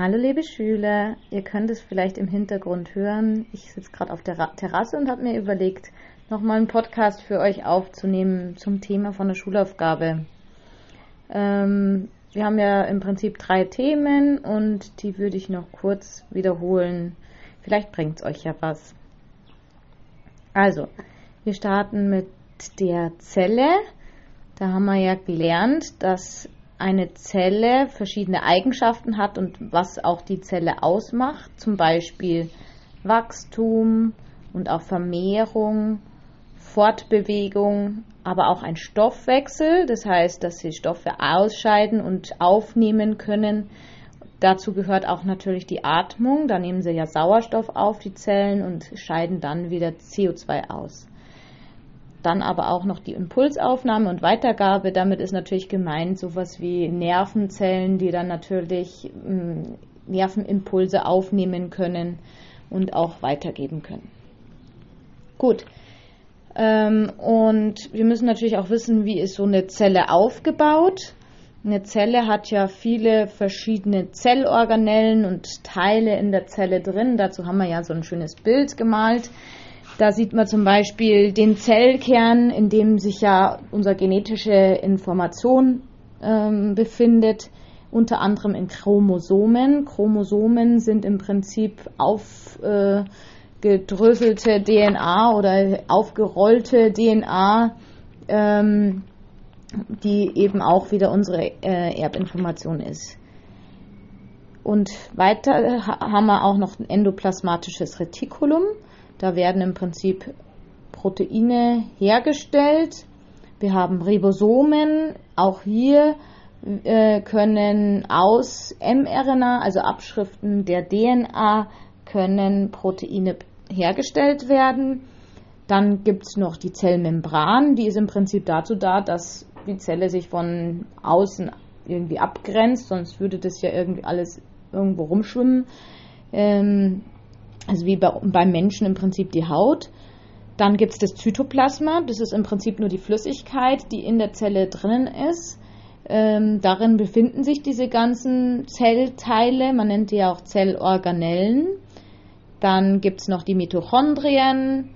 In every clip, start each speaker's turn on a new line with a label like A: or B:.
A: Hallo liebe Schüler, ihr könnt es vielleicht im Hintergrund hören. Ich sitze gerade auf der Terrasse und habe mir überlegt, nochmal einen Podcast für euch aufzunehmen zum Thema von der Schulaufgabe. Ähm, wir haben ja im Prinzip drei Themen und die würde ich noch kurz wiederholen. Vielleicht bringt es euch ja was. Also, wir starten mit der Zelle. Da haben wir ja gelernt, dass eine Zelle verschiedene Eigenschaften hat und was auch die Zelle ausmacht, zum Beispiel Wachstum und auch Vermehrung, Fortbewegung, aber auch ein Stoffwechsel, das heißt, dass sie Stoffe ausscheiden und aufnehmen können. Dazu gehört auch natürlich die Atmung, da nehmen sie ja Sauerstoff auf, die Zellen, und scheiden dann wieder CO2 aus dann aber auch noch die Impulsaufnahme und Weitergabe. Damit ist natürlich gemeint sowas wie Nervenzellen, die dann natürlich ähm, Nervenimpulse aufnehmen können und auch weitergeben können. Gut. Ähm, und wir müssen natürlich auch wissen, wie ist so eine Zelle aufgebaut. Eine Zelle hat ja viele verschiedene Zellorganellen und Teile in der Zelle drin. Dazu haben wir ja so ein schönes Bild gemalt. Da sieht man zum Beispiel den Zellkern, in dem sich ja unsere genetische Information ähm, befindet, unter anderem in Chromosomen. Chromosomen sind im Prinzip aufgedröselte äh, DNA oder aufgerollte DNA, ähm, die eben auch wieder unsere äh, Erbinformation ist. Und weiter haben wir auch noch ein endoplasmatisches Retikulum. Da werden im Prinzip Proteine hergestellt. Wir haben Ribosomen. Auch hier äh, können aus mRNA, also Abschriften der DNA, können Proteine hergestellt werden. Dann gibt es noch die Zellmembran, die ist im Prinzip dazu da, dass die Zelle sich von außen irgendwie abgrenzt, sonst würde das ja irgendwie alles irgendwo rumschwimmen. Ähm, also wie bei, beim Menschen im Prinzip die Haut. Dann gibt es das Zytoplasma, das ist im Prinzip nur die Flüssigkeit, die in der Zelle drinnen ist. Ähm, darin befinden sich diese ganzen Zellteile, man nennt die ja auch Zellorganellen. Dann gibt es noch die Mitochondrien,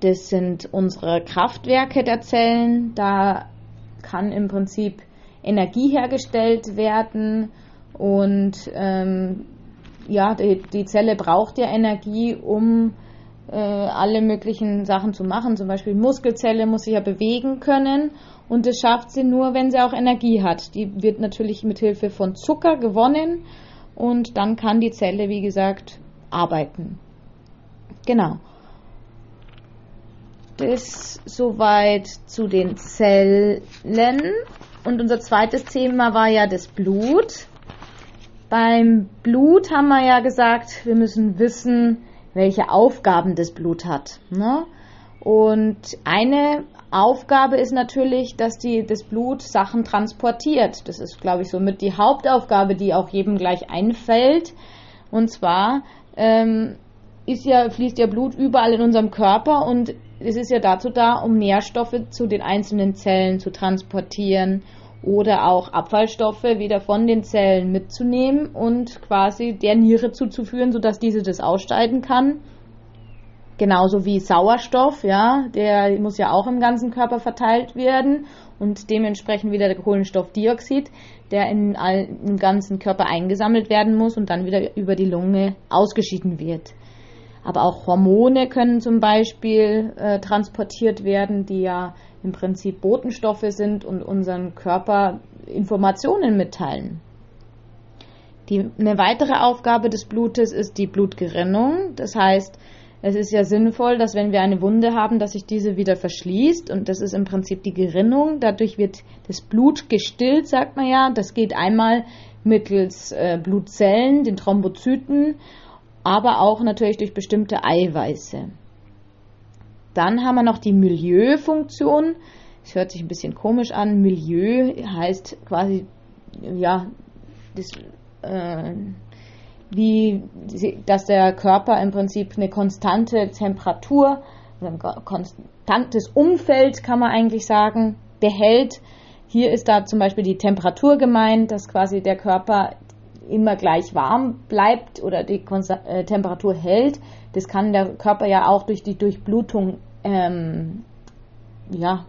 A: das sind unsere Kraftwerke der Zellen. Da kann im Prinzip Energie hergestellt werden und ähm, ja, die, die Zelle braucht ja Energie, um äh, alle möglichen Sachen zu machen. Zum Beispiel Muskelzelle muss sich ja bewegen können und das schafft sie nur, wenn sie auch Energie hat. Die wird natürlich mit Hilfe von Zucker gewonnen und dann kann die Zelle, wie gesagt, arbeiten. Genau. Das soweit zu den Zellen. Und unser zweites Thema war ja das Blut. Beim Blut haben wir ja gesagt, wir müssen wissen, welche Aufgaben das Blut hat. Ne? Und eine Aufgabe ist natürlich, dass die, das Blut Sachen transportiert. Das ist, glaube ich, somit die Hauptaufgabe, die auch jedem gleich einfällt. Und zwar ähm, ist ja, fließt ja Blut überall in unserem Körper und es ist ja dazu da, um Nährstoffe zu den einzelnen Zellen zu transportieren oder auch Abfallstoffe wieder von den Zellen mitzunehmen und quasi der Niere zuzuführen, sodass diese das ausscheiden kann. Genauso wie Sauerstoff, ja, der muss ja auch im ganzen Körper verteilt werden und dementsprechend wieder der Kohlenstoffdioxid, der in all, im ganzen Körper eingesammelt werden muss und dann wieder über die Lunge ausgeschieden wird. Aber auch Hormone können zum Beispiel äh, transportiert werden, die ja im Prinzip Botenstoffe sind und unseren Körper Informationen mitteilen. Die, eine weitere Aufgabe des Blutes ist die Blutgerinnung. Das heißt, es ist ja sinnvoll, dass wenn wir eine Wunde haben, dass sich diese wieder verschließt. Und das ist im Prinzip die Gerinnung. Dadurch wird das Blut gestillt, sagt man ja. Das geht einmal mittels äh, Blutzellen, den Thrombozyten, aber auch natürlich durch bestimmte Eiweiße. Dann haben wir noch die Milieufunktion. Das hört sich ein bisschen komisch an. Milieu heißt quasi, ja, das, äh, wie, dass der Körper im Prinzip eine konstante Temperatur, ein konstantes Umfeld, kann man eigentlich sagen, behält. Hier ist da zum Beispiel die Temperatur gemeint, dass quasi der Körper immer gleich warm bleibt oder die äh, Temperatur hält. Das kann der Körper ja auch durch die Durchblutung, ähm, ja,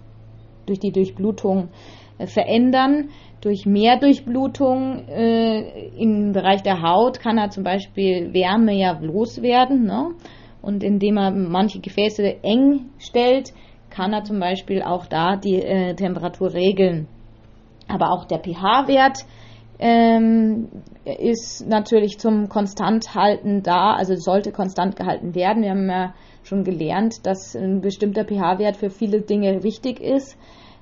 A: durch die Durchblutung äh, verändern. Durch mehr Durchblutung äh, im Bereich der Haut kann er zum Beispiel Wärme ja loswerden. Ne? Und indem er manche Gefäße eng stellt, kann er zum Beispiel auch da die äh, Temperatur regeln. Aber auch der pH-Wert ähm, ist natürlich zum Konstanthalten da, also sollte konstant gehalten werden. Wir haben ja schon gelernt, dass ein bestimmter pH-Wert für viele Dinge wichtig ist.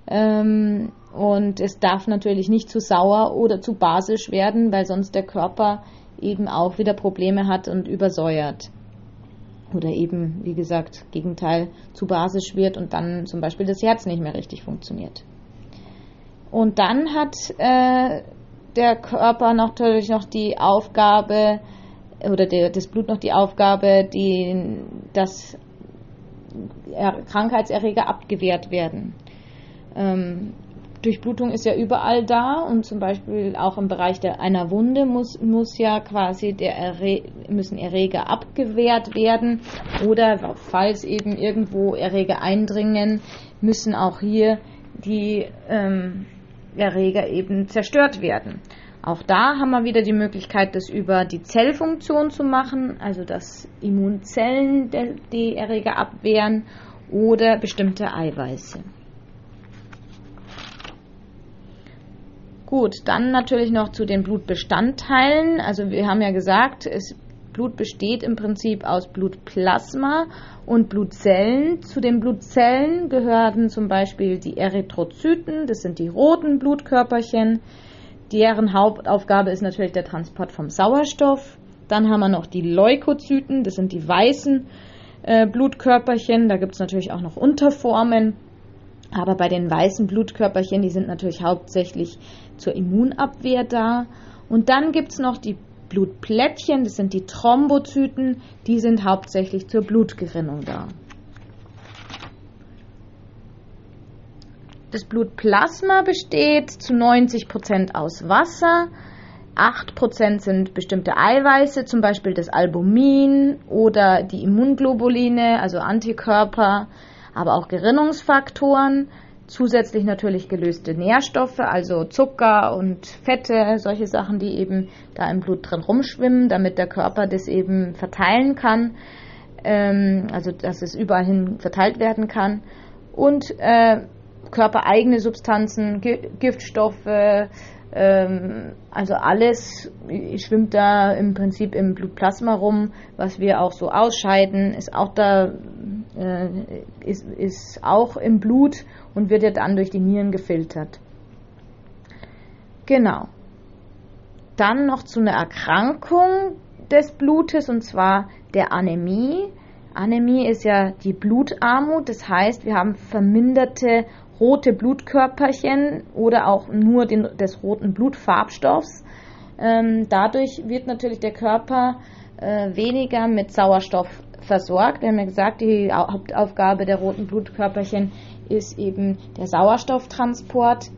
A: Ähm, und es darf natürlich nicht zu sauer oder zu basisch werden, weil sonst der Körper eben auch wieder Probleme hat und übersäuert. Oder eben, wie gesagt, Gegenteil zu basisch wird und dann zum Beispiel das Herz nicht mehr richtig funktioniert. Und dann hat äh, der Körper natürlich noch die Aufgabe, oder der, das Blut noch die Aufgabe, die, dass Krankheitserreger abgewehrt werden. Ähm, Durchblutung ist ja überall da und zum Beispiel auch im Bereich der, einer Wunde muss, muss ja quasi der Erre müssen Erreger abgewehrt werden oder falls eben irgendwo Erreger eindringen, müssen auch hier die ähm, Erreger eben zerstört werden. Auch da haben wir wieder die Möglichkeit, das über die Zellfunktion zu machen, also dass Immunzellen die Erreger abwehren oder bestimmte Eiweiße. Gut, dann natürlich noch zu den Blutbestandteilen. Also wir haben ja gesagt, es, Blut besteht im Prinzip aus Blutplasma und Blutzellen. Zu den Blutzellen gehören zum Beispiel die Erythrozyten, das sind die roten Blutkörperchen. Deren Hauptaufgabe ist natürlich der Transport vom Sauerstoff. Dann haben wir noch die Leukozyten, das sind die weißen äh, Blutkörperchen. Da gibt es natürlich auch noch Unterformen. Aber bei den weißen Blutkörperchen, die sind natürlich hauptsächlich zur Immunabwehr da. Und dann gibt es noch die Blutplättchen, das sind die Thrombozyten, die sind hauptsächlich zur Blutgerinnung da. Das Blutplasma besteht zu 90% aus Wasser, 8% sind bestimmte Eiweiße, zum Beispiel das Albumin oder die Immunglobuline, also Antikörper, aber auch Gerinnungsfaktoren Zusätzlich natürlich gelöste Nährstoffe, also Zucker und Fette, solche Sachen, die eben da im Blut drin rumschwimmen, damit der Körper das eben verteilen kann, ähm, also dass es überall hin verteilt werden kann. Und äh, körpereigene Substanzen, Giftstoffe, also alles schwimmt da im Prinzip im Blutplasma rum, was wir auch so ausscheiden, ist auch da, äh, ist, ist auch im Blut und wird ja dann durch die Nieren gefiltert. Genau. Dann noch zu einer Erkrankung des Blutes und zwar der Anämie. Anämie ist ja die Blutarmut, das heißt, wir haben verminderte rote Blutkörperchen oder auch nur den, des roten Blutfarbstoffs. Ähm, dadurch wird natürlich der Körper äh, weniger mit Sauerstoff versorgt. Wir haben ja gesagt, die Hauptaufgabe der roten Blutkörperchen ist eben der Sauerstofftransport.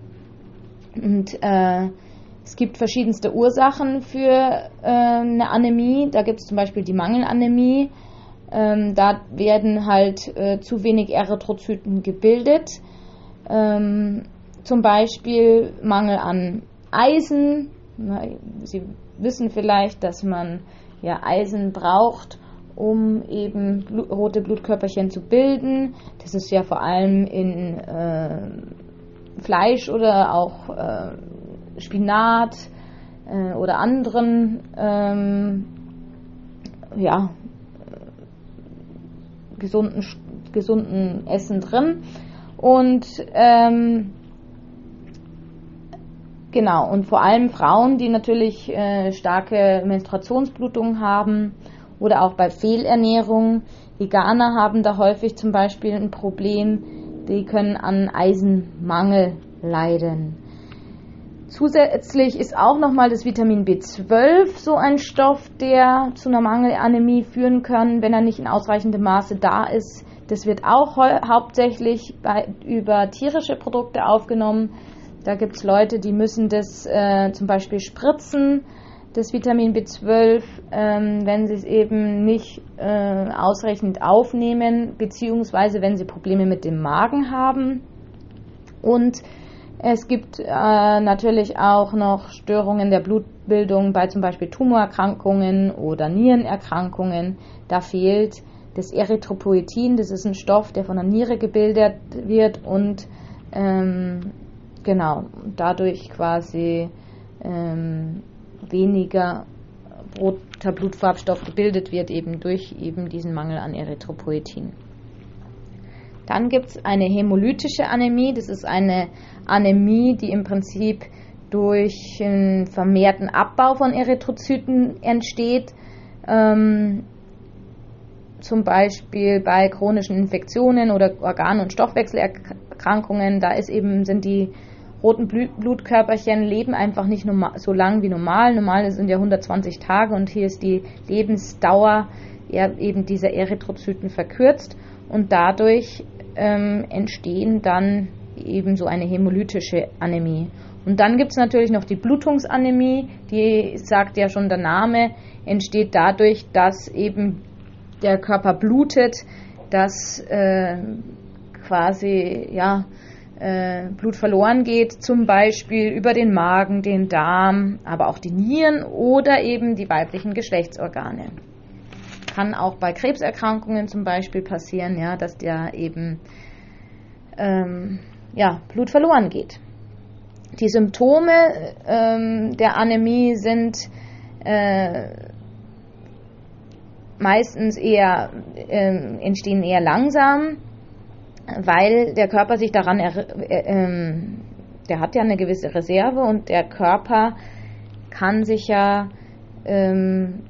A: Und äh, es gibt verschiedenste Ursachen für äh, eine Anämie. Da gibt es zum Beispiel die Mangelanämie. Ähm, da werden halt äh, zu wenig Erythrozyten gebildet. Ähm, zum Beispiel Mangel an Eisen. Sie wissen vielleicht, dass man ja Eisen braucht, um eben Blut, rote Blutkörperchen zu bilden. Das ist ja vor allem in äh, Fleisch oder auch äh, Spinat äh, oder anderen ähm, ja, gesunden, gesunden Essen drin. Und ähm, genau, und vor allem Frauen, die natürlich äh, starke Menstruationsblutungen haben, oder auch bei Fehlernährung. Veganer haben da häufig zum Beispiel ein Problem, die können an Eisenmangel leiden. Zusätzlich ist auch nochmal das Vitamin B12 so ein Stoff, der zu einer Mangelanämie führen kann, wenn er nicht in ausreichendem Maße da ist. Das wird auch hauptsächlich bei, über tierische Produkte aufgenommen. Da gibt es Leute, die müssen das äh, zum Beispiel spritzen das Vitamin B12, ähm, wenn sie es eben nicht äh, ausreichend aufnehmen, beziehungsweise wenn sie Probleme mit dem Magen haben. Und es gibt äh, natürlich auch noch Störungen der Blutbildung bei zum Beispiel Tumorerkrankungen oder Nierenerkrankungen. Da fehlt das Erythropoetin, das ist ein Stoff, der von der Niere gebildet wird und ähm, genau dadurch quasi ähm, weniger roter Blutfarbstoff gebildet wird, eben durch eben diesen Mangel an Erythropoetin. Dann gibt es eine hämolytische Anämie. Das ist eine Anämie, die im Prinzip durch einen vermehrten Abbau von Erythrozyten entsteht. Ähm, zum Beispiel bei chronischen Infektionen oder Organ- und Stoffwechselerkrankungen. Da ist eben, sind die roten Blutkörperchen leben einfach nicht so lang wie normal. Normal sind ja 120 Tage und hier ist die Lebensdauer eben dieser Erythrozyten verkürzt und dadurch ähm, entstehen dann eben so eine hämolytische Anämie. Und dann gibt es natürlich noch die Blutungsanämie, die sagt ja schon der Name, entsteht dadurch, dass eben der Körper blutet, dass äh, quasi ja äh, Blut verloren geht, zum Beispiel über den Magen, den Darm, aber auch die Nieren oder eben die weiblichen Geschlechtsorgane. Kann auch bei Krebserkrankungen zum Beispiel passieren, ja, dass der eben ähm, ja, Blut verloren geht. Die Symptome ähm, der Anämie sind äh, meistens eher äh, entstehen eher langsam weil der Körper sich daran, äh, ähm, der hat ja eine gewisse Reserve und der Körper kann sich ja ähm,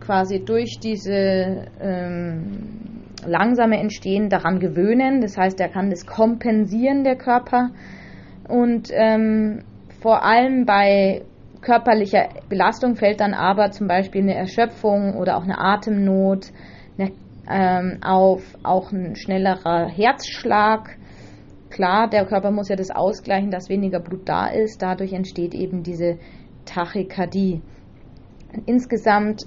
A: quasi durch diese ähm, langsame Entstehen daran gewöhnen. Das heißt, er kann das kompensieren, der Körper. Und ähm, vor allem bei körperlicher Belastung fällt dann aber zum Beispiel eine Erschöpfung oder auch eine Atemnot, eine ähm, auf auch ein schnellerer Herzschlag. Klar, der Körper muss ja das ausgleichen, dass weniger Blut da ist. Dadurch entsteht eben diese Tachykardie. Insgesamt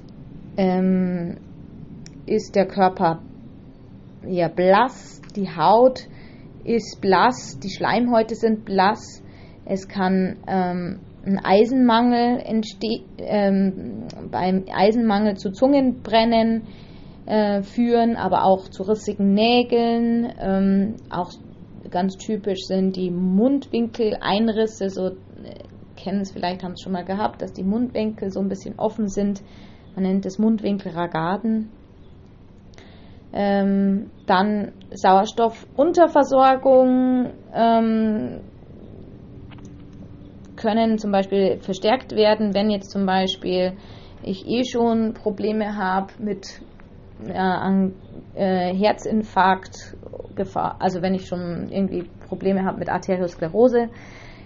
A: ähm, ist der Körper eher blass, die Haut ist blass, die Schleimhäute sind blass. Es kann ähm, ein Eisenmangel entstehen, ähm, beim Eisenmangel zu Zungenbrennen, äh, führen, aber auch zu rissigen Nägeln. Ähm, auch ganz typisch sind die Mundwinkeleinrisse, so äh, kennen es vielleicht, haben es schon mal gehabt, dass die Mundwinkel so ein bisschen offen sind. Man nennt es Mundwinkelragaden. Ähm, dann Sauerstoffunterversorgung ähm, können zum Beispiel verstärkt werden, wenn jetzt zum Beispiel ich eh schon Probleme habe mit äh, an äh, Herzinfarkt Gefahr, also wenn ich schon irgendwie Probleme habe mit Arteriosklerose,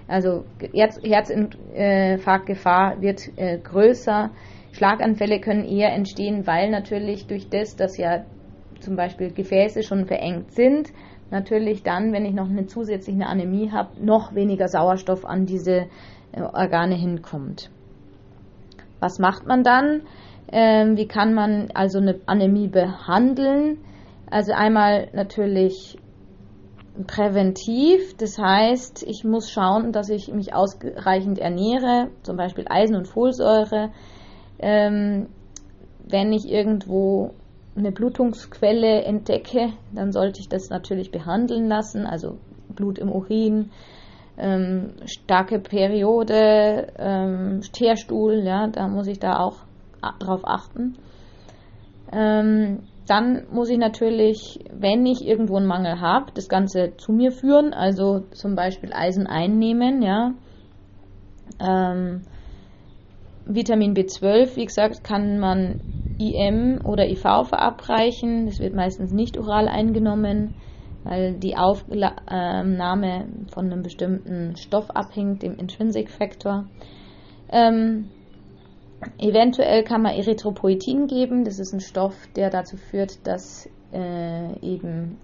A: also Herz, Herzinfarktgefahr wird äh, größer. Schlaganfälle können eher entstehen, weil natürlich durch das, dass ja zum Beispiel Gefäße schon verengt sind, natürlich dann, wenn ich noch eine zusätzliche Anämie habe, noch weniger Sauerstoff an diese äh, Organe hinkommt. Was macht man dann? Ähm, wie kann man also eine Anämie behandeln? Also einmal natürlich präventiv, das heißt, ich muss schauen, dass ich mich ausreichend ernähre, zum Beispiel Eisen und Folsäure. Ähm, wenn ich irgendwo eine Blutungsquelle entdecke, dann sollte ich das natürlich behandeln lassen, also Blut im Urin, ähm, starke Periode, ähm, Teerstuhl, ja, da muss ich da auch darauf achten. Ähm, dann muss ich natürlich, wenn ich irgendwo einen Mangel habe, das Ganze zu mir führen, also zum Beispiel Eisen einnehmen, ja. Ähm, Vitamin B12, wie gesagt, kann man IM oder IV verabreichen. Das wird meistens nicht oral eingenommen, weil die Aufnahme von einem bestimmten Stoff abhängt, dem Intrinsic Factor. Ähm, Eventuell kann man Erythropoetin geben. Das ist ein Stoff, der dazu führt, dass äh, eben,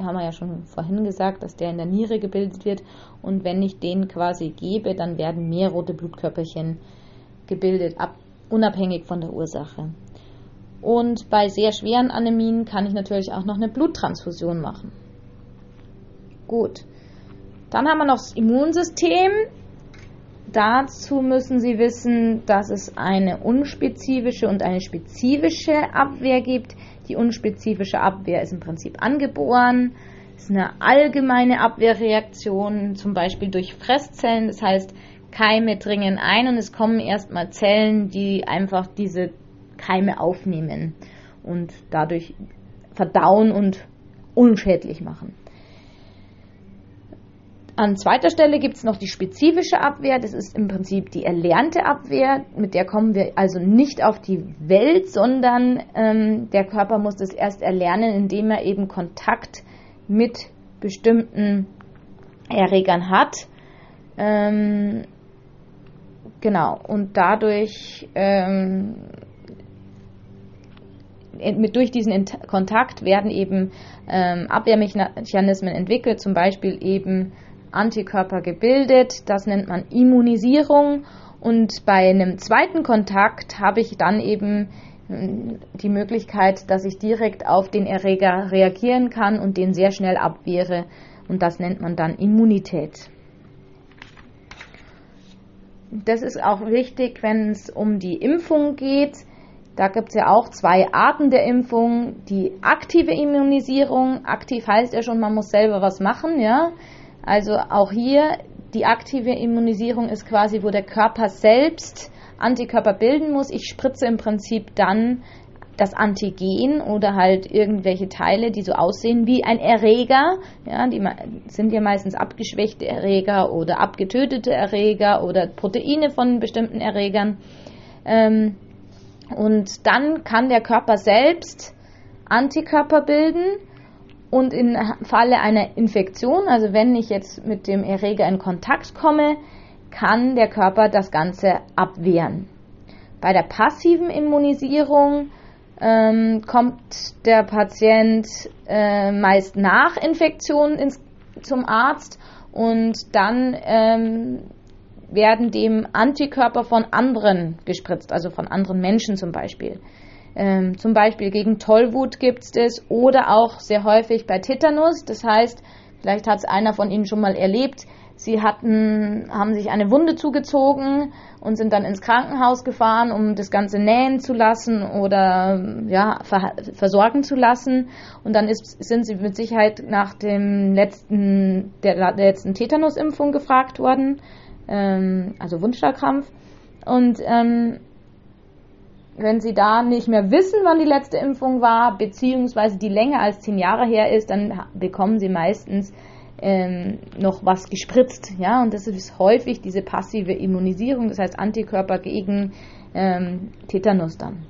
A: haben wir ja schon vorhin gesagt, dass der in der Niere gebildet wird. Und wenn ich den quasi gebe, dann werden mehr rote Blutkörperchen gebildet, ab, unabhängig von der Ursache. Und bei sehr schweren Anämien kann ich natürlich auch noch eine Bluttransfusion machen. Gut. Dann haben wir noch das Immunsystem. Dazu müssen Sie wissen, dass es eine unspezifische und eine spezifische Abwehr gibt. Die unspezifische Abwehr ist im Prinzip angeboren, ist eine allgemeine Abwehrreaktion, zum Beispiel durch Fresszellen. Das heißt, Keime dringen ein und es kommen erstmal Zellen, die einfach diese Keime aufnehmen und dadurch verdauen und unschädlich machen. An zweiter Stelle gibt es noch die spezifische Abwehr. Das ist im Prinzip die erlernte Abwehr. Mit der kommen wir also nicht auf die Welt, sondern ähm, der Körper muss das erst erlernen, indem er eben Kontakt mit bestimmten Erregern hat. Ähm, genau. Und dadurch ähm, mit, durch diesen Kontakt werden eben ähm, Abwehrmechanismen entwickelt, zum Beispiel eben Antikörper gebildet. Das nennt man Immunisierung. Und bei einem zweiten Kontakt habe ich dann eben hm, die Möglichkeit, dass ich direkt auf den Erreger reagieren kann und den sehr schnell abwehre. Und das nennt man dann Immunität. Das ist auch wichtig, wenn es um die Impfung geht. Da gibt es ja auch zwei Arten der Impfung. Die aktive Immunisierung. Aktiv heißt ja schon, man muss selber was machen, ja. Also auch hier die aktive Immunisierung ist quasi, wo der Körper selbst Antikörper bilden muss. Ich spritze im Prinzip dann das Antigen oder halt irgendwelche Teile, die so aussehen wie ein Erreger. Ja, die sind ja meistens abgeschwächte Erreger oder abgetötete Erreger oder Proteine von bestimmten Erregern. Ähm, und dann kann der Körper selbst Antikörper bilden und im Falle einer Infektion, also wenn ich jetzt mit dem Erreger in Kontakt komme, kann der Körper das Ganze abwehren. Bei der passiven Immunisierung ähm, kommt der Patient äh, meist nach Infektion ins, zum Arzt und dann ähm, werden dem Antikörper von anderen gespritzt, also von anderen Menschen zum Beispiel. Ähm, zum Beispiel gegen Tollwut gibt es das oder auch sehr häufig bei Tetanus. Das heißt, vielleicht hat es einer von Ihnen schon mal erlebt, Sie hatten, haben sich eine Wunde zugezogen und sind dann ins Krankenhaus gefahren, um das Ganze nähen zu lassen oder ja, ver versorgen zu lassen. Und dann ist, sind sie mit Sicherheit nach dem letzten, der, der letzten Tetanusimpfung gefragt worden, ähm, also Wundstarkrampf. Und ähm, wenn Sie da nicht mehr wissen, wann die letzte Impfung war, beziehungsweise die länger als zehn Jahre her ist, dann bekommen Sie meistens ähm, noch was gespritzt. Ja, und das ist häufig diese passive Immunisierung, das heißt Antikörper gegen ähm, Tetanus dann.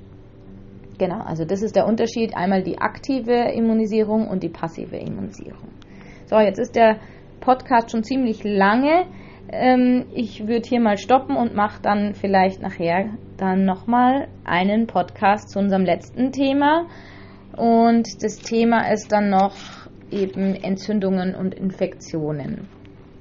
A: Genau, also das ist der Unterschied. Einmal die aktive Immunisierung und die passive Immunisierung. So, jetzt ist der Podcast schon ziemlich lange. Ähm, ich würde hier mal stoppen und mache dann vielleicht nachher dann nochmal einen Podcast zu unserem letzten Thema. Und das Thema ist dann noch eben Entzündungen und Infektionen.